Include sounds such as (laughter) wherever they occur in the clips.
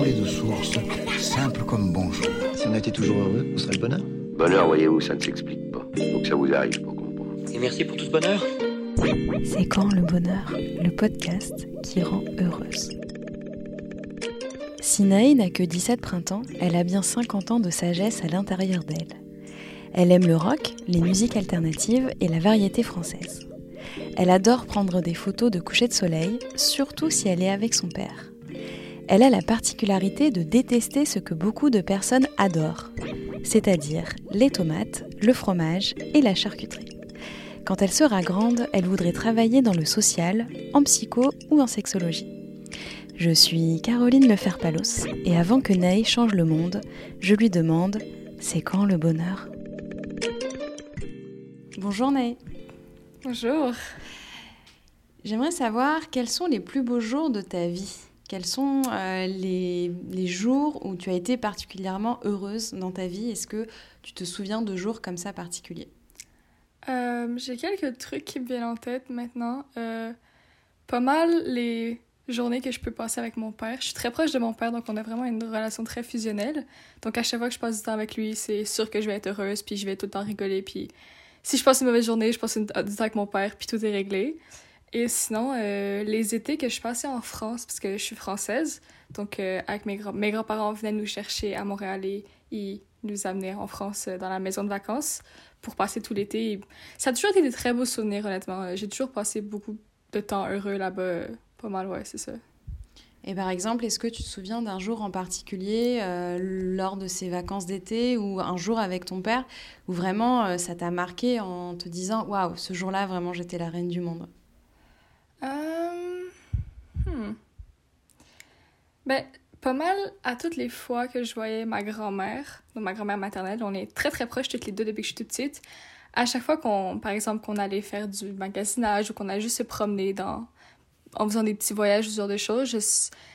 coulé de source, simple comme bonjour. Si on était toujours heureux, on serait le bonheur. Bonheur, voyez-vous, ça ne s'explique pas. Faut que ça vous arrive pour comprendre. Et merci pour tout ce bonheur. C'est quand le bonheur, le podcast qui rend heureuse. Sinaï n'a que 17 printemps, elle a bien 50 ans de sagesse à l'intérieur d'elle. Elle aime le rock, les musiques alternatives et la variété française. Elle adore prendre des photos de coucher de soleil, surtout si elle est avec son père. Elle a la particularité de détester ce que beaucoup de personnes adorent, c'est-à-dire les tomates, le fromage et la charcuterie. Quand elle sera grande, elle voudrait travailler dans le social, en psycho ou en sexologie. Je suis Caroline Leferpalos et avant que Ney change le monde, je lui demande c'est quand le bonheur? Bonjour Ney. Bonjour. J'aimerais savoir quels sont les plus beaux jours de ta vie. Quels sont euh, les, les, jours où tu as été particulièrement heureuse dans ta vie? Est-ce que tu te souviens de jours comme ça particuliers? Euh, J'ai quelques trucs qui me viennent en tête maintenant. Euh, pas mal les journées que je peux passer avec mon père. Je suis très proche de mon père, donc on a vraiment une relation très fusionnelle. Donc à chaque fois que je passe du temps avec lui, c'est sûr que je vais être heureuse, puis je vais tout le temps rigoler, puis si je passe une mauvaise journée, je passe du temps avec mon père, puis tout est réglé. Et sinon, euh, les étés que je passais en France, parce que je suis française, donc euh, avec mes, grands, mes grands-parents venaient nous chercher à Montréal et ils nous amenaient en France euh, dans la maison de vacances pour passer tout l'été. Ça a toujours été des très beaux souvenirs, honnêtement. J'ai toujours passé beaucoup de temps heureux là-bas. Pas mal, ouais, c'est ça. Et par exemple, est-ce que tu te souviens d'un jour en particulier lors de ces vacances d'été ou un jour avec ton père où vraiment ça t'a marqué en te disant waouh, ce jour-là vraiment j'étais la reine du monde? Euh... hmm. Ben, pas mal à toutes les fois que je voyais ma grand-mère, donc ma grand-mère maternelle, on est très très proches toutes les deux depuis que je suis toute petite. À chaque fois qu'on, par exemple, qu'on allait faire du magasinage ou qu'on allait juste se promener dans en faisant des petits voyages, ce genre de choses.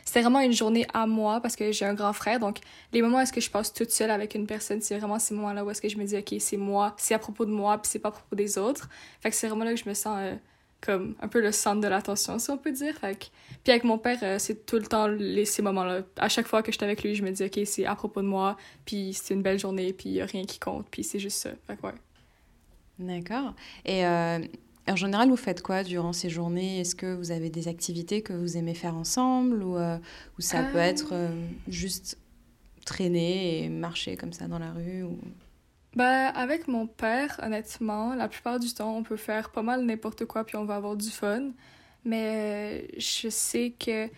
C'était vraiment une journée à moi parce que j'ai un grand frère. Donc, les moments où est-ce que je passe toute seule avec une personne, c'est vraiment ces moments-là où est-ce que je me dis, OK, c'est moi, c'est à propos de moi, puis c'est pas à propos des autres. Fait que c'est vraiment là que je me sens euh, comme un peu le centre de l'attention, si on peut dire. Fait que... Puis avec mon père, euh, c'est tout le temps les, ces moments-là. À chaque fois que j'étais avec lui, je me dis, OK, c'est à propos de moi, puis c'est une belle journée, puis il a rien qui compte, puis c'est juste ça. Fait que ouais. D'accord. Et euh, en général, vous faites quoi durant ces journées? Est-ce que vous avez des activités que vous aimez faire ensemble ou, euh, ou ça peut être juste traîner et marcher comme ça dans la rue ou... Ben, avec mon père, honnêtement, la plupart du temps, on peut faire pas mal n'importe quoi puis on va avoir du fun. Mais je sais que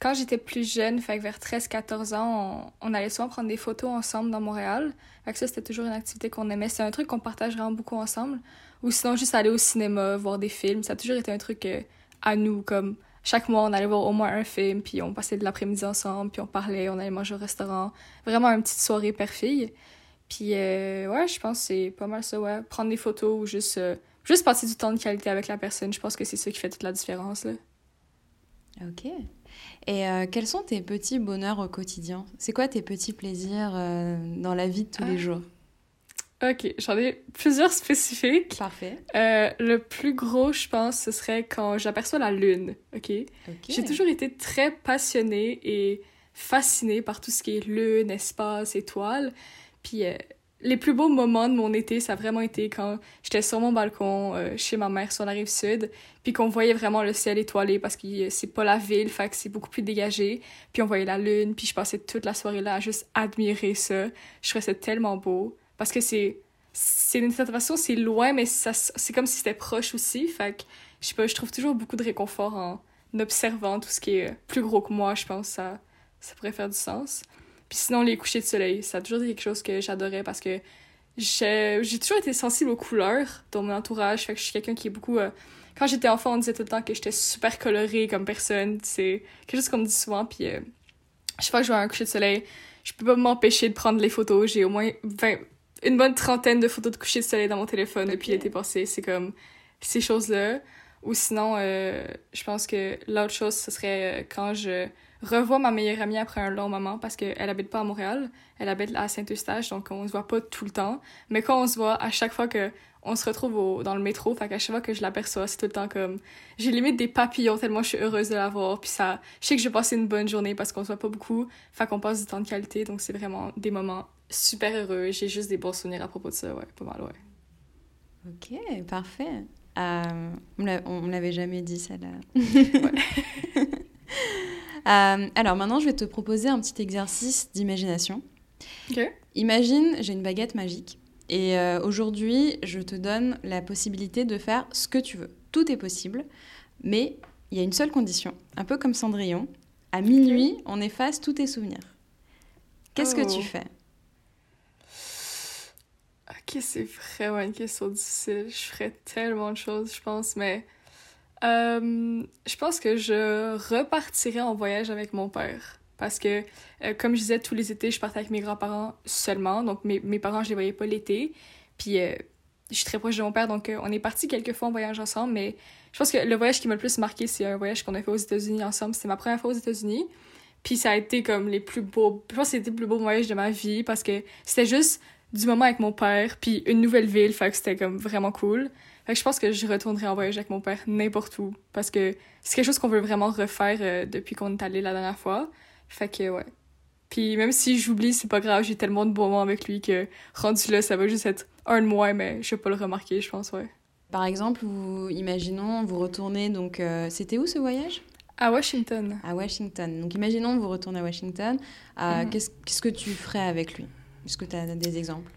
quand j'étais plus jeune, fait que vers 13-14 ans, on, on, allait souvent prendre des photos ensemble dans Montréal. Fait que ça, c'était toujours une activité qu'on aimait. C'est un truc qu'on partage vraiment beaucoup ensemble. Ou sinon, juste aller au cinéma, voir des films. Ça a toujours été un truc euh, à nous, comme chaque mois, on allait voir au moins un film, puis on passait de l'après-midi ensemble, puis on parlait, on allait manger au restaurant. Vraiment une petite soirée père-fille. Puis, euh, ouais, je pense que c'est pas mal ça, ouais. Prendre des photos ou juste, euh, juste passer du temps de qualité avec la personne, je pense que c'est ça qui fait toute la différence, là. Ok. Et euh, quels sont tes petits bonheurs au quotidien? C'est quoi tes petits plaisirs euh, dans la vie de tous ah. les jours? Ok, j'en ai plusieurs (laughs) spécifiques. Parfait. Le plus gros, je pense, ce serait quand j'aperçois la lune. Ok? okay. J'ai toujours été très passionnée et fascinée par tout ce qui est lune, espace, étoiles. Puis euh, les plus beaux moments de mon été, ça a vraiment été quand j'étais sur mon balcon euh, chez ma mère sur la rive sud, puis qu'on voyait vraiment le ciel étoilé parce que c'est pas la ville, fait que c'est beaucoup plus dégagé. Puis on voyait la lune, puis je passais toute la soirée là à juste admirer ça. Je trouvais ça tellement beau parce que c'est c'est une certaine façon c'est loin mais ça c'est comme si c'était proche aussi fait que je sais pas je trouve toujours beaucoup de réconfort en observant tout ce qui est plus gros que moi je pense ça ça pourrait faire du sens puis sinon les couchers de soleil ça a toujours été quelque chose que j'adorais parce que j'ai toujours été sensible aux couleurs dans mon entourage fait que je suis quelqu'un qui est beaucoup euh... quand j'étais enfant on disait tout le temps que j'étais super colorée comme personne c'est quelque chose qu'on me dit souvent puis euh... chaque fois que je vois un coucher de soleil je peux pas m'empêcher de prendre les photos j'ai au moins 20 une bonne trentaine de photos de coucher de soleil dans mon téléphone okay. depuis l'été passé. C'est comme ces choses-là. Ou sinon, euh, je pense que l'autre chose, ce serait euh, quand je revois ma meilleure amie après un long moment parce qu'elle habite pas à Montréal, elle habite à Saint-Eustache, donc on se voit pas tout le temps. Mais quand on se voit, à chaque fois que on se retrouve dans le métro, fait qu'à chaque fois que je l'aperçois, c'est tout le temps comme... J'ai limite des papillons tellement je suis heureuse de la voir, puis ça... Je sais que je vais passer une bonne journée parce qu'on se voit pas beaucoup, fait qu'on passe du temps de qualité, donc c'est vraiment des moments super heureux. J'ai juste des bons souvenirs à propos de ça, ouais, pas mal, ouais. Ok, parfait. Euh, on ne l'avait jamais dit, ça là. (laughs) Euh, alors maintenant, je vais te proposer un petit exercice d'imagination. Imagine, j'ai une baguette magique. Et euh, aujourd'hui, je te donne la possibilité de faire ce que tu veux. Tout est possible, mais il y a une seule condition. Un peu comme Cendrillon. À minuit, on efface tous tes souvenirs. Qu'est-ce que tu oh. fais? Ok, c'est vraiment une question difficile. Je ferais tellement de choses, je pense, mais euh, je pense que je repartirais en voyage avec mon père. Parce que, euh, comme je disais, tous les étés, je partais avec mes grands-parents seulement. Donc, mes, mes parents, je les voyais pas l'été. Puis, euh, je suis très proche de mon père, donc on est partis quelques fois en voyage ensemble. Mais je pense que le voyage qui m'a le plus marqué, c'est un voyage qu'on a fait aux États-Unis ensemble. C'était ma première fois aux États-Unis. Puis, ça a été comme les plus beaux. Je pense que c'était le plus beau voyage de ma vie parce que c'était juste du moment avec mon père, puis une nouvelle ville, fait que c'était comme vraiment cool. Fait que je pense que je retournerai en voyage avec mon père n'importe où, parce que c'est quelque chose qu'on veut vraiment refaire euh, depuis qu'on est allé la dernière fois. Fait que ouais. Puis même si j'oublie, c'est pas grave, j'ai tellement de bons moments avec lui que rendu là, ça va juste être un de moins, mais je vais pas le remarquer, je pense, ouais. Par exemple, vous, imaginons, vous retournez, donc euh, c'était où ce voyage? À Washington. À Washington. Donc imaginons, vous retournez à Washington. Euh, mhm. Qu'est-ce que tu ferais avec lui? Est-ce que tu as des exemples?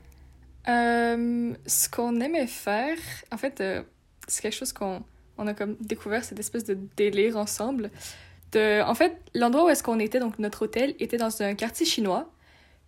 Euh, ce qu'on aimait faire, en fait, euh, c'est quelque chose qu'on on a comme découvert, cette espèce de délire ensemble. De, en fait, l'endroit où est-ce qu'on était, donc notre hôtel, était dans un quartier chinois.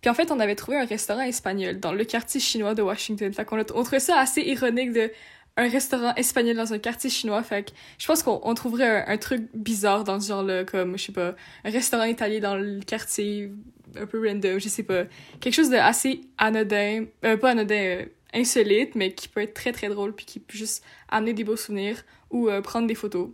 Puis en fait, on avait trouvé un restaurant espagnol dans le quartier chinois de Washington. Fait qu'on on trouvait ça assez ironique de un restaurant espagnol dans un quartier chinois. Fait que je pense qu'on trouverait un, truc bizarre dans ce genre-là, comme, je sais pas, un restaurant italien dans le quartier un peu random, je sais pas. Quelque chose de assez anodin, euh, pas anodin, euh, insolite, mais qui peut être très très drôle, puis qui peut juste amener des beaux souvenirs ou euh, prendre des photos.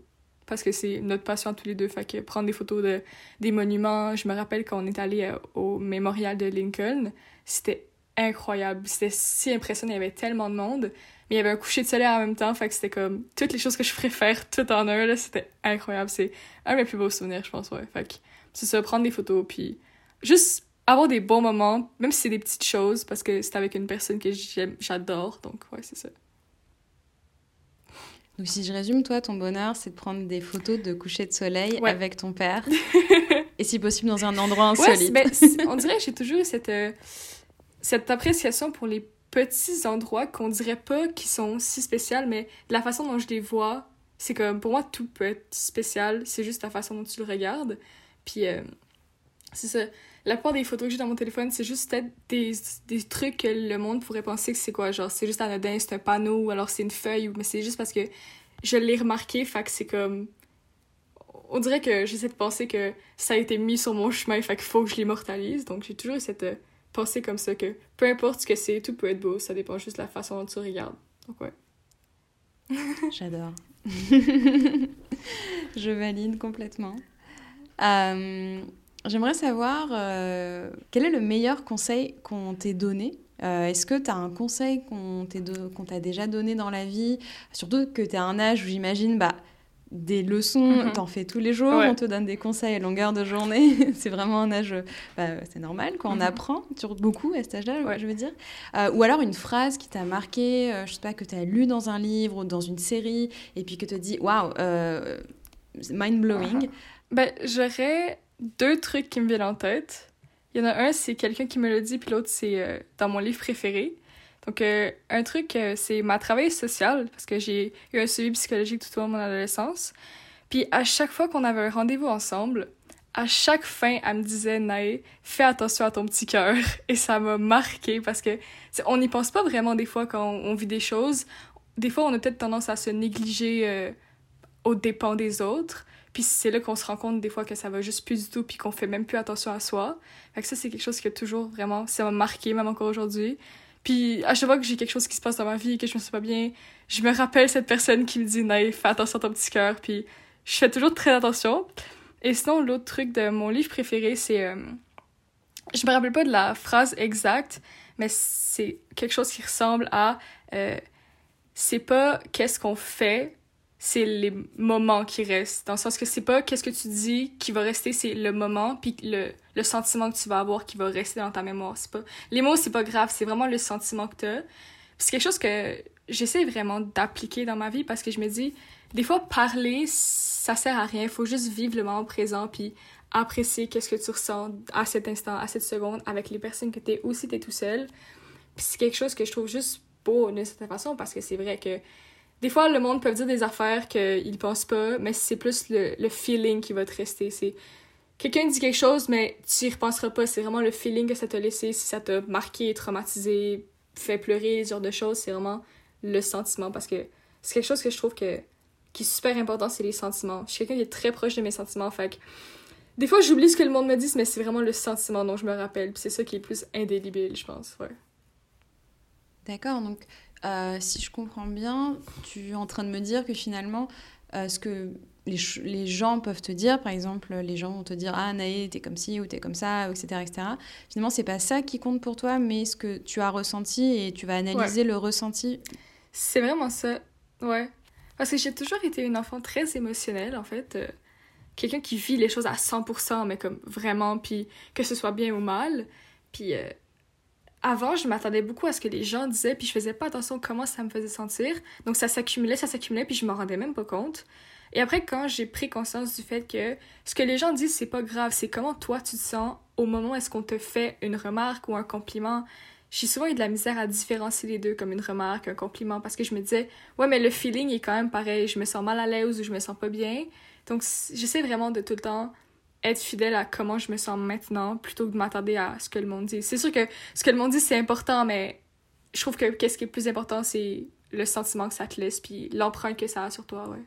Parce que c'est notre passion tous les deux. Fait que prendre des photos de, des monuments. Je me rappelle quand on est allé au mémorial de Lincoln, c'était incroyable. C'était si impressionnant. Il y avait tellement de monde. Mais il y avait un coucher de soleil en même temps. Fait que c'était comme toutes les choses que je préfère (laughs) tout en un. Là, c'était incroyable. C'est un de mes plus beaux souvenirs, je pense. Ouais. Fait que c'est ça, prendre des photos. Puis juste avoir des bons moments, même si c'est des petites choses, parce que c'est avec une personne que j'adore. Donc, ouais, c'est ça. Donc, si je résume, toi, ton bonheur, c'est de prendre des photos de coucher de soleil avec ton père. (laughs) et si possible, dans un endroit insolite. Ouais, on dirait que j'ai toujours cette, euh, cette appréciation pour les petits endroits qu'on dirait pas qui sont si spéciaux, mais la façon dont je les vois, c'est comme, pour moi, tout peut être spécial. C'est juste la façon dont tu le regardes. Puis, euh, c'est ça la plupart des photos que j'ai dans mon téléphone, c'est juste peut-être des, des, trucs que le monde pourrait penser que c'est quoi. Genre, c'est juste anodin, c'est un panneau, ou alors c'est une feuille, mais c'est juste parce que je l'ai remarqué, fait que c'est comme. On dirait que j'essaie de penser que ça a été mis sur mon chemin, fait qu'il faut que je l'immortalise. Donc j'ai toujours cette euh, pensée comme ça que peu importe ce que c'est, tout peut être beau, ça dépend juste de la façon dont tu regardes. Donc ouais. (laughs) J'adore. (laughs) je valide complètement. Euh, J'aimerais savoir euh, quel est le meilleur conseil qu'on t'ait donné? Euh, Est-ce que tu as un conseil qu'on t'a déjà donné dans la vie? Surtout que tu as un âge où j'imagine bah, des leçons, mm t'en fais tous les jours, on te donne des conseils à longueur de journée. (laughs) c'est vraiment un âge, bah, c'est normal, quand on mm-hmm. apprend sur beaucoup à cet âge-là, je veux dire. Euh, ou alors une phrase qui t'a marqué, je sais pas, que tu as lu dans un livre ou dans une série, et puis que tu te dis, waouh, mind-blowing. Ben, j'aurais deux trucs qui me viennent en tête. Il y en a un, c'est quelqu'un qui me l'a dit, puis l'autre, c'est euh, dans mon livre préféré. Donc, euh, un truc, euh, c'est ma travailleuse sociale, parce que j'ai eu un suivi psychologique tout au long de mon adolescence. Puis, à chaque fois qu'on avait un rendez-vous ensemble, à chaque fin, elle me disait, Nae, fais attention à ton petit cœur. (laughs) Et ça m'a marqué parce que on n'y pense pas vraiment des fois quand on, vit des choses. Des fois, on a peut-être tendance à se négliger aux dépens des autres. Puis c'est là qu'on se rend compte des fois que ça va juste plus du tout, puis qu'on fait même plus attention à soi. Fait que ça, c'est quelque chose qui a toujours vraiment, ça m'a marqué, même encore aujourd'hui. Puis à chaque fois que j'ai quelque chose qui se passe dans ma vie, que je me sens pas bien, je me rappelle cette personne qui me dit, Naïf, fais attention à ton petit cœur. Puis je fais toujours très attention. Et sinon, l'autre truc de mon livre préféré, c'est... Euh, je me rappelle pas de la phrase exacte, mais c'est quelque chose qui ressemble à... Euh, c'est pas qu'est-ce qu'on fait, c'est les moments qui restent. Dans le sens que c'est pas qu'est-ce que tu dis qui va rester, c'est le moment, puis le, le sentiment que tu vas avoir qui va rester dans ta mémoire. C'est pas... Les mots, c'est pas grave, c'est vraiment le sentiment que t'as. c'est quelque chose que j'essaie vraiment d'appliquer dans ma vie parce que je me dis, des fois, parler, ça sert à rien. Il faut juste vivre le moment présent, puis apprécier qu'est-ce que tu ressens à cet instant, à cette seconde, avec les personnes que t'es ou si t'es tout seul. C'est quelque chose que je trouve juste beau d'une certaine façon parce que c'est vrai que des fois, le monde peut dire des affaires qu'ils pensent pas, mais c'est plus le, feeling qui va te rester. C'est quelqu'un dit quelque chose, mais tu y repenseras pas. C'est vraiment le feeling que ça t'a laissé, si ça t'a marqué, traumatisé, fait pleurer, ce genre de choses. C'est vraiment le sentiment parce que c'est quelque chose que je trouve que, qui est super important, c'est les sentiments. Je suis quelqu'un qui est très proche de mes sentiments, fait que des fois, j'oublie ce que le monde me dit, mais c'est vraiment le sentiment dont je me rappelle. C'est ça qui est plus indélébile, je pense. Ouais. D'accord, donc euh, si je comprends bien, tu es en train de me dire que finalement, euh, ce que les, les, gens peuvent te dire, par exemple, les gens vont te dire Ah, Naé, t'es comme ci ou t'es comme ça, etc. etc. Finalement, c'est pas ça qui compte pour toi, mais ce que tu as ressenti et tu vas analyser le ressenti. C'est vraiment ça, ouais. Parce que j'ai toujours été une enfant très émotionnelle, en fait. Euh, quelqu'un qui vit les choses à 100%, mais comme vraiment, puis que ce soit bien ou mal. Puis avant, je m'attendais beaucoup à ce que les gens disaient, puis je faisais pas attention comment ça me faisait sentir. Donc ça s'accumulait, ça s'accumulait, puis je m'en rendais même pas compte. Et après, quand j'ai pris conscience du fait que ce que les gens disent, c'est pas grave, c'est comment toi tu te sens au moment où est-ce qu'on te fait une remarque ou un compliment. J'ai souvent eu de la misère à différencier les deux comme une remarque, un compliment, parce que je me disais, ouais, mais le feeling est quand même pareil, je me sens mal à l'aise ou je me sens pas bien. Donc j'essaie vraiment de tout le temps être fidèle à comment je me sens maintenant plutôt que de m'attarder à ce que le monde dit. C'est sûr que ce que le monde dit, c'est important, mais je trouve que qu'est-ce qui est plus important, c'est le sentiment que ça te laisse, puis l'empreinte que ça a sur toi, ouais.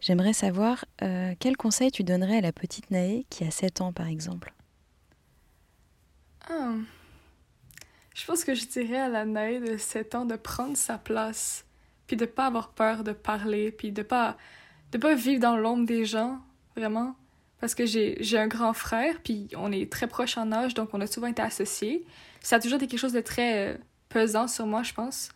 J'aimerais savoir euh, quel conseil tu donnerais à la petite Naé qui a 7 ans, par exemple? Ah. Je pense que je dirais à la Naé de 7 ans de prendre sa place, puis de pas avoir peur de parler, puis de pas de pas vivre dans l'ombre des gens, vraiment parce que j'ai un grand frère, puis on est très proches en âge, donc on a souvent été associés. Ça a toujours été quelque chose de très euh, pesant sur moi, je pense.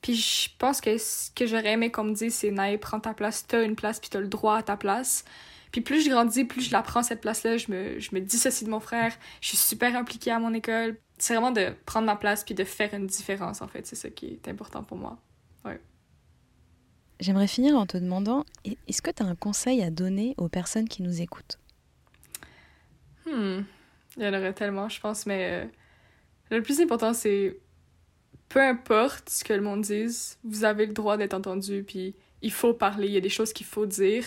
Puis je pense que ce que j'aurais aimé qu'on me dise, c'est Naï, prends ta place, t'as une place, puis t'as le droit à ta place. Puis plus je grandis, plus je la prends cette place-là, je me, je me dissocie de mon frère, je suis super impliquée à mon école. C'est vraiment de prendre ma place puis de faire une différence, en fait. C'est ça qui est important pour moi. Ouais. J'aimerais finir en te demandant, est-ce que tu as un conseil à donner aux personnes qui nous écoutent? Hmm. Il y en aurait tellement, je pense, mais euh, le plus important, c'est peu importe ce que le monde dise, vous avez le droit d'être entendu, puis il faut parler, il y a des choses qu'il faut dire.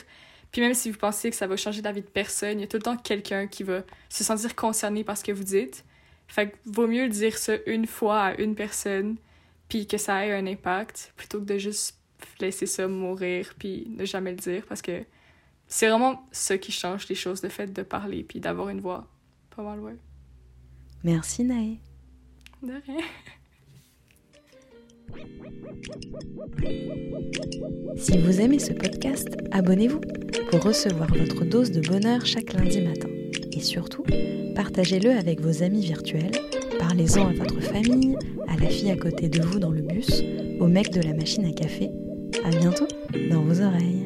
Puis même si vous pensez que ça va changer la vie de personne, il y a tout le temps quelqu'un qui va se sentir concerné par ce que vous dites. Fait que vaut mieux dire ça une fois à une personne, puis que ça ait un impact, plutôt que de juste laisser ça mourir, puis ne jamais le dire, parce que c'est vraiment ça qui change les choses, le fait de parler puis d'avoir une voix. Pas mal, ouais. Merci, Naé. De rien. Si vous aimez ce podcast, abonnez-vous pour recevoir votre dose de bonheur chaque lundi matin. Et surtout, partagez-le avec vos amis virtuels, parlez-en à votre famille, à la fille à côté de vous dans le bus, au mec de la machine à café. À bientôt dans vos oreilles.